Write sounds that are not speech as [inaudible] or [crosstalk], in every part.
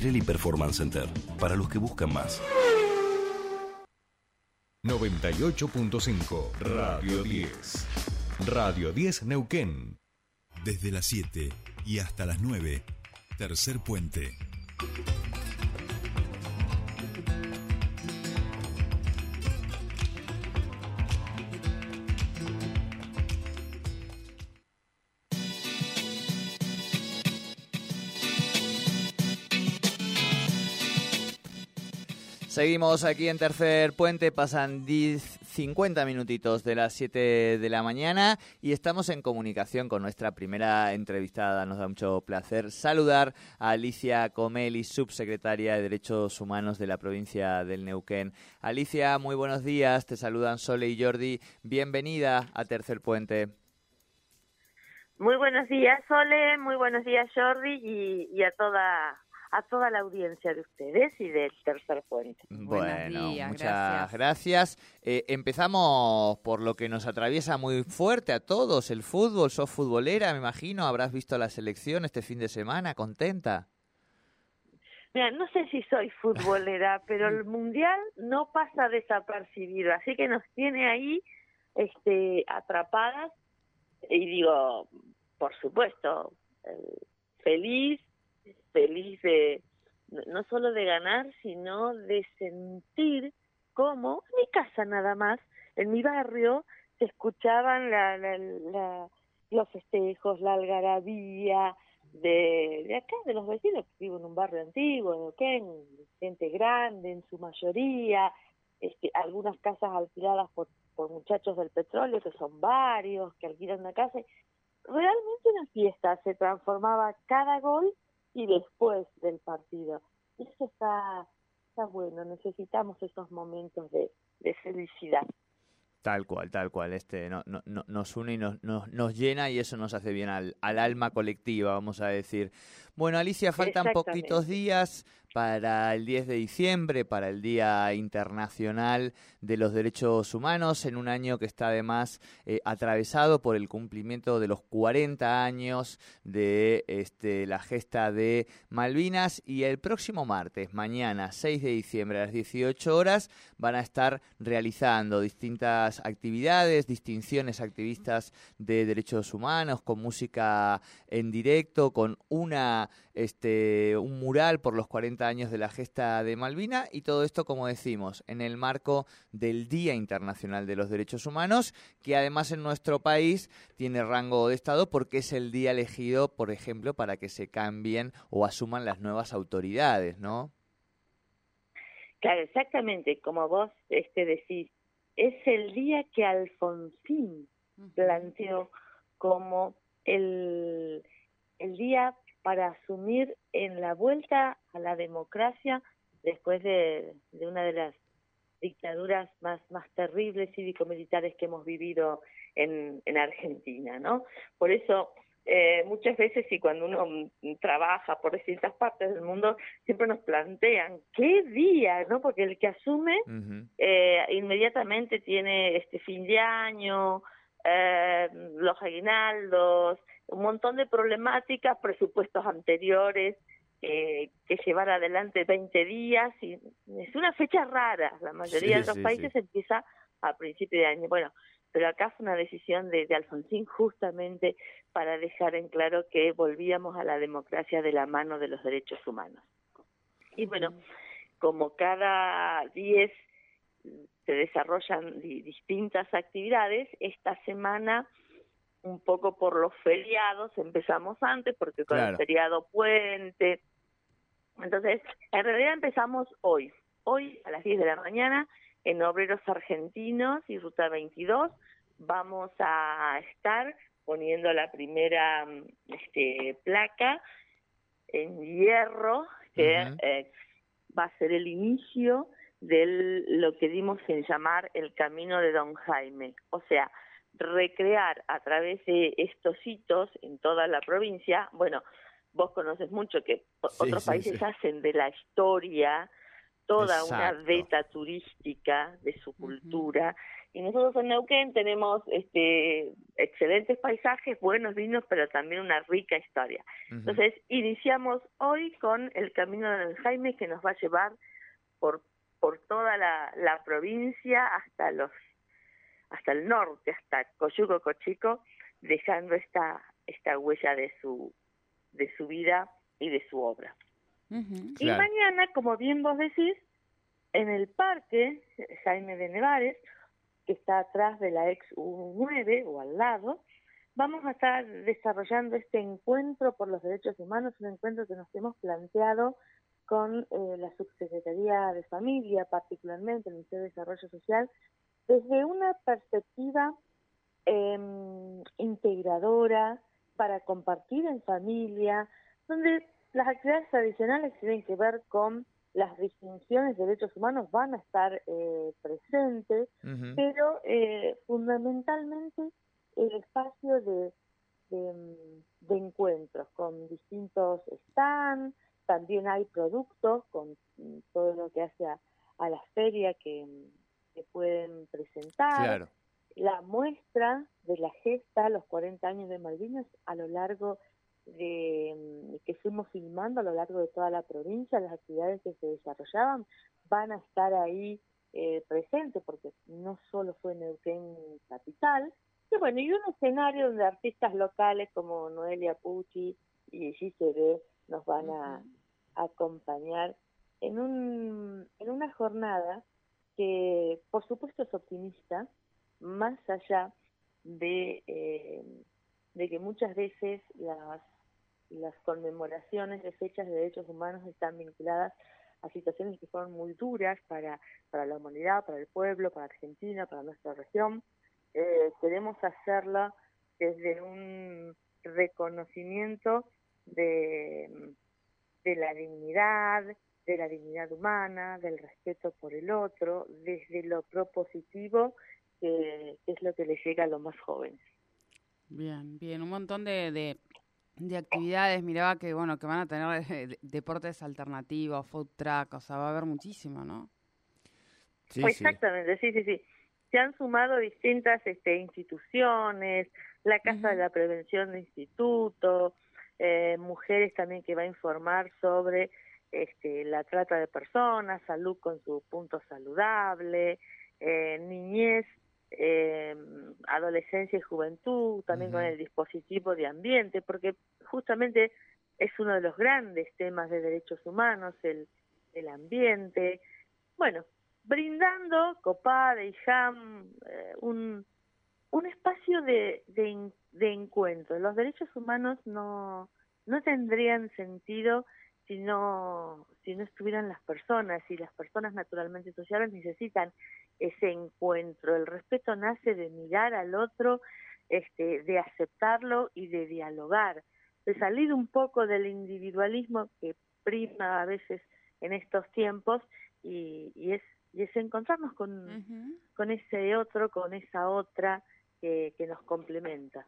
Pirelli Performance Center, para los que buscan más. 98.5 Radio 10. Radio 10 Neuquén. Desde las 7 y hasta las 9. Tercer puente. Seguimos aquí en Tercer Puente, pasan 50 minutitos de las 7 de la mañana y estamos en comunicación con nuestra primera entrevistada. Nos da mucho placer saludar a Alicia Comeli, subsecretaria de Derechos Humanos de la provincia del Neuquén. Alicia, muy buenos días, te saludan Sole y Jordi. Bienvenida a Tercer Puente. Muy buenos días, Sole, muy buenos días, Jordi, y a toda a toda la audiencia de ustedes y del Tercer Puente. Bueno, muchas gracias. Eh, empezamos por lo que nos atraviesa muy fuerte a todos, el fútbol. Sos futbolera, me imagino, habrás visto la selección este fin de semana, contenta. Mira, no sé si soy futbolera, [laughs] pero el mundial no pasa desapercibido, así que nos tiene ahí este, atrapadas y digo, por supuesto, eh, feliz feliz de no solo de ganar, sino de sentir cómo en mi casa nada más, en mi barrio, se escuchaban la, la, los festejos, la algarabía de, de acá, de los vecinos, que vivo en un barrio antiguo, en gente grande en su mayoría, este, algunas casas alquiladas por, por muchachos del petróleo, que son varios, que alquilan una casa. Realmente una fiesta, se transformaba cada gol y después del partido. Eso está, está bueno, necesitamos esos momentos de, de felicidad. Tal cual, tal cual. Este no, no, nos une y nos, nos, nos, llena y eso nos hace bien al, al, alma colectiva, vamos a decir. Bueno, Alicia, faltan poquitos días para el 10 de diciembre, para el Día Internacional de los Derechos Humanos, en un año que está además eh, atravesado por el cumplimiento de los 40 años de este, la gesta de Malvinas. Y el próximo martes, mañana 6 de diciembre a las 18 horas, van a estar realizando distintas actividades, distinciones activistas de derechos humanos, con música en directo, con una, este, un mural por los 40 años de la gesta de Malvina y todo esto, como decimos, en el marco del Día Internacional de los Derechos Humanos, que además en nuestro país tiene rango de Estado porque es el día elegido, por ejemplo, para que se cambien o asuman las nuevas autoridades, ¿no? Claro, exactamente, como vos este, decís, es el día que Alfonsín planteó como el, el día para asumir en la vuelta a la democracia después de, una de las dictaduras más, más terribles cívico-militares que hemos vivido en, en Argentina, ¿no? Por eso, eh, muchas veces y cuando uno trabaja por distintas partes del mundo, siempre nos plantean, ¿qué día? ¿no? Porque el que asume eh, inmediatamente tiene este fin de año, eh, los aguinaldos, un montón de problemáticas, presupuestos anteriores, eh, que llevar adelante 20 días, y es una fecha rara, la mayoría de los países empieza a principio de año. Bueno, pero acá fue una decisión de, de, Alfonsín justamente para dejar en claro que volvíamos a la democracia de la mano de los derechos humanos. Y bueno, como cada 10 se desarrollan distintas actividades, esta semana un poco por los feriados, empezamos antes porque con el feriado puente. Entonces, en realidad empezamos hoy, hoy a las 10 de la mañana en Obreros Argentinos y Ruta 22 vamos a estar poniendo la primera este, placa en hierro que eh, va a ser el inicio de lo que dimos en llamar el camino de Don Jaime. O sea, recrear a través de estos hitos en toda la provincia, bueno, vos conoces mucho que otros países hacen de la historia toda una beta turística de su cultura. Y nosotros en Neuquén tenemos este, excelentes paisajes, buenos vinos, pero también una rica historia. Entonces, iniciamos hoy con el Camino del Jaime que nos va a llevar por, por toda la, la provincia hasta los hasta el norte, hasta Coyuco Cochico, dejando esta, esta huella de su, de su vida y de su obra. Y mañana, como bien vos decís, en el parque Jaime de Nevares, que está atrás de la ex U9 o al lado, vamos a estar desarrollando este encuentro por los derechos humanos, un encuentro que nos hemos planteado con eh, la Subsecretaría de Familia, particularmente el Ministerio de Desarrollo Social, desde una perspectiva em, integradora para compartir en familia, donde las actividades tradicionales tienen que ver con las distinciones de derechos humanos van a estar eh, presentes, pero eh, fundamentalmente el espacio de, de, encuentros con distintos stands, también hay productos con todo lo que hace a, la feria que, que pueden presentar. La muestra de la gesta, los 40 años de Malvinas, a lo largo de, mm, que fuimos filmando a lo largo de toda la provincia, las actividades que se desarrollaban van a estar ahí eh, presentes, porque no solo fue Neuquén Capital, y bueno, y un escenario donde artistas locales como Noelia Pucci y GCB nos van a, acompañar en, un, en una jornada que por supuesto es optimista, más allá de, eh, de que muchas veces las las conmemoraciones de fechas de derechos humanos están vinculadas a situaciones que fueron muy duras para, para la humanidad, para el pueblo, para Argentina, para nuestra región. Eh, queremos hacerla desde un reconocimiento de, de la dignidad, de la dignidad humana, del respeto por el otro, desde lo propositivo, que, es lo que le llega a los más jóvenes. Bien, bien, un montón de, de de actividades, miraba que bueno, que van a tener deportes alternativos, food track, o sea, va a haber muchísimo, ¿no? Sí, Exactamente, sí, sí, sí. Se han sumado distintas este, instituciones, la Casa de la Prevención de Instituto, eh, mujeres también que va a informar sobre este, la trata de personas, salud con su punto saludable, eh, niñez eh, adolescencia y juventud, también con el dispositivo de ambiente, porque justamente es uno de los grandes temas de derechos humanos, el, el ambiente. Bueno, brindando Copada y Jam eh, un, un espacio de, de, de encuentro. Los derechos humanos no, no tendrían sentido si no, si no estuvieran las personas y las personas naturalmente sociales necesitan ese encuentro. El respeto nace de mirar al otro, este, de aceptarlo y de dialogar, de salir un poco del individualismo que prima a veces en estos tiempos y, y es y es encontrarnos con, con ese otro, con esa otra que, que nos complementa.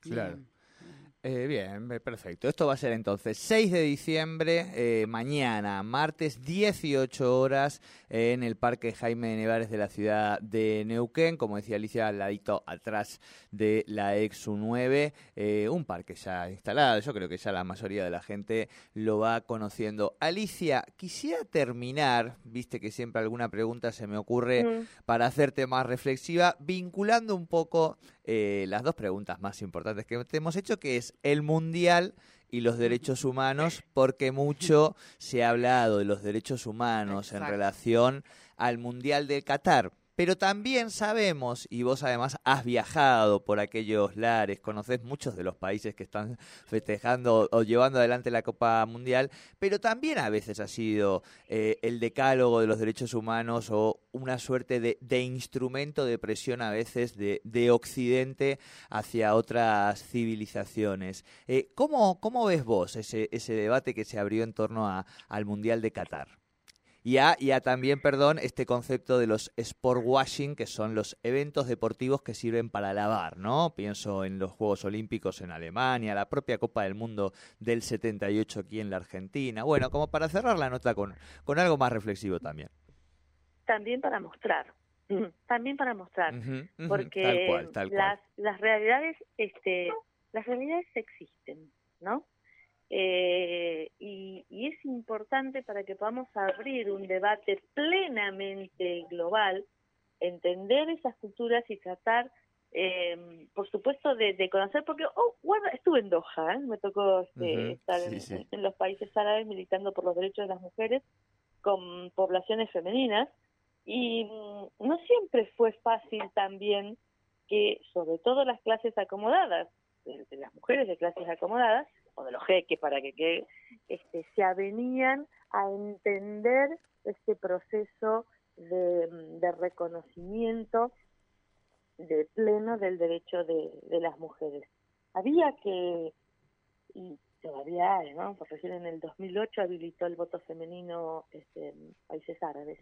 Claro. Eh, bien, perfecto. Esto va a ser entonces 6 de diciembre, eh, mañana, martes, 18 horas, en el Parque Jaime de Nevares de la ciudad de Neuquén, como decía Alicia, al ladito atrás de la Exu 9, eh, un parque ya instalado, yo creo que ya la mayoría de la gente lo va conociendo. Alicia, quisiera terminar, viste que siempre alguna pregunta se me ocurre mm. para hacerte más reflexiva, vinculando un poco eh, las dos preguntas más importantes que te hemos hecho, que es el Mundial y los derechos humanos, porque mucho se ha hablado de los derechos humanos en relación al Mundial de Qatar. Pero también sabemos, y vos además has viajado por aquellos lares, conoces muchos de los países que están festejando o llevando adelante la Copa Mundial, pero también a veces ha sido eh, el decálogo de los derechos humanos o una suerte de, instrumento de presión a veces de, Occidente hacia otras civilizaciones. Eh, ¿cómo, ¿Cómo ves vos ese, ese debate que se abrió en torno a, al Mundial de Qatar? Y a, también, perdón, este concepto de los sport washing, que son los eventos deportivos que sirven para lavar, ¿no? Pienso en los Juegos Olímpicos en Alemania, la propia Copa del Mundo del 78 aquí en la Argentina. Bueno, como para cerrar la nota con, con algo más reflexivo también. También para mostrar. [laughs] también para mostrar, porque tal cual, tal cual. las las realidades este las realidades existen, ¿no? Eh, y, y es importante para que podamos abrir un debate plenamente global, entender esas culturas y tratar, eh, por supuesto, de, de conocer, porque, oh, guarda, estuve en Doha, ¿eh? me tocó este, estar sí, en, sí. en los países árabes militando por los derechos de las mujeres con poblaciones femeninas, y mm, no siempre fue fácil también que, sobre todo las clases acomodadas, de, de las mujeres de clases acomodadas, o de los jeques, para que, que este, se avenían a entender este proceso de, de reconocimiento de pleno del derecho de, de las mujeres. Había que, y todavía hay, ¿no? Porque recién en el 2008 habilitó el voto femenino este, en países árabes.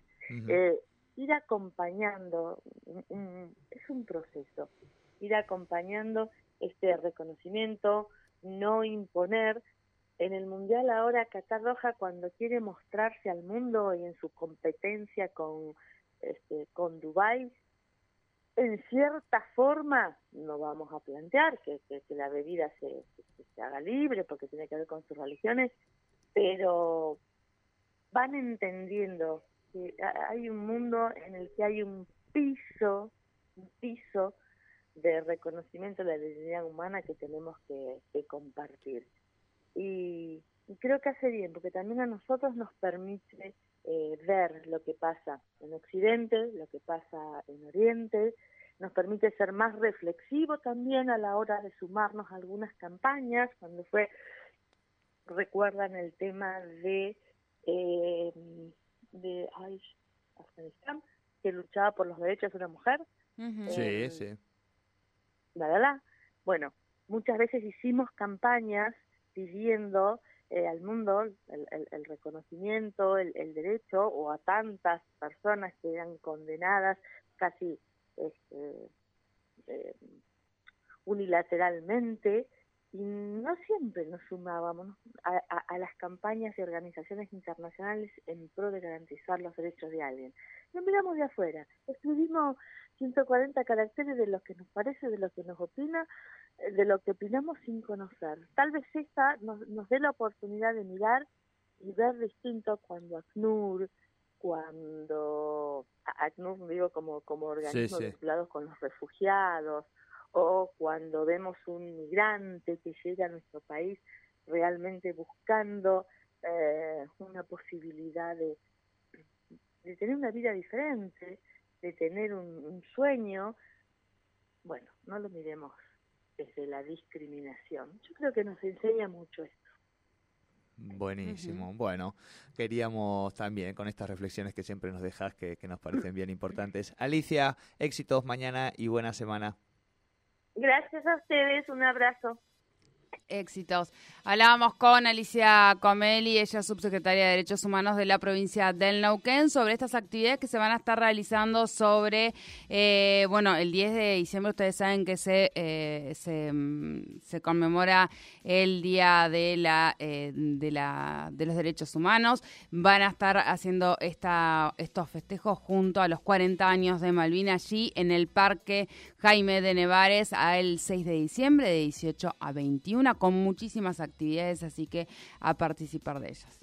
Eh, ir acompañando, es un proceso, ir acompañando este reconocimiento, no imponer. En el Mundial ahora Qatar Doha cuando quiere mostrarse al mundo y en su competencia con, este, con Dubái, en cierta forma no vamos a plantear que, que- la bebida se, se haga libre porque tiene que ver con sus religiones, pero van entendiendo que ha- hay un mundo en el que hay un piso, un piso de reconocimiento de la dignidad humana que tenemos que, que compartir. Y, y creo que hace bien, porque también a nosotros nos permite eh, ver lo que pasa en Occidente, lo que pasa en Oriente, nos permite ser más reflexivo también a la hora de sumarnos a algunas campañas, cuando fue, recuerdan el tema de, eh, de ay, Afganistán, que luchaba por los derechos de una mujer. Sí, eh, sí. La verdad. Bueno, muchas veces hicimos campañas pidiendo eh, al mundo el, el- el reconocimiento, el, el derecho, o a tantas personas que eran condenadas casi este, eh, unilateralmente, y no siempre nos sumábamos a, a- a las campañas y organizaciones internacionales en pro de garantizar los derechos de alguien. Lo miramos de afuera, escribimos 140 caracteres de lo que nos parece, de lo que nos opina, eh, de lo que opinamos sin conocer. Tal vez esta nos, nos dé la oportunidad de mirar y ver distinto cuando ACNUR, cuando ACNUR digo como, como organismos sí. vinculados con los refugiados, o cuando vemos un migrante que llega a nuestro país realmente buscando eh, una posibilidad de, de tener una vida diferente, de tener un, un sueño, bueno, no lo miremos desde la discriminación. Yo creo que nos enseña mucho esto. Buenísimo. Bueno, queríamos también con estas reflexiones que siempre nos dejas, que, que nos parecen bien [clears throat] importantes. Alicia, éxitos mañana y buena semana. Gracias a ustedes, un abrazo. Éxitos. Hablábamos con Alicia Comeli, ella es subsecretaria de Derechos Humanos de la provincia del Neuquén, sobre estas actividades que se van a estar realizando sobre, eh, bueno, el 10 de diciembre ustedes saben que se, eh, mm, se conmemora el Día de, la, eh, de, la, de los Derechos Humanos. Van a estar haciendo esta, estos festejos junto a los 40 años de Malvina allí en el Parque Jaime de Nevares el 6 de diciembre de 18 a 21 con muchísimas actividades, así que a participar de ellas.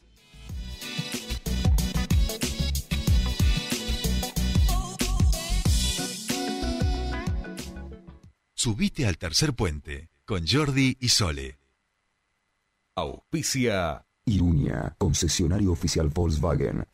Subite al tercer puente con Jordi y Sole. Auspicia Iruña, concesionario oficial Volkswagen.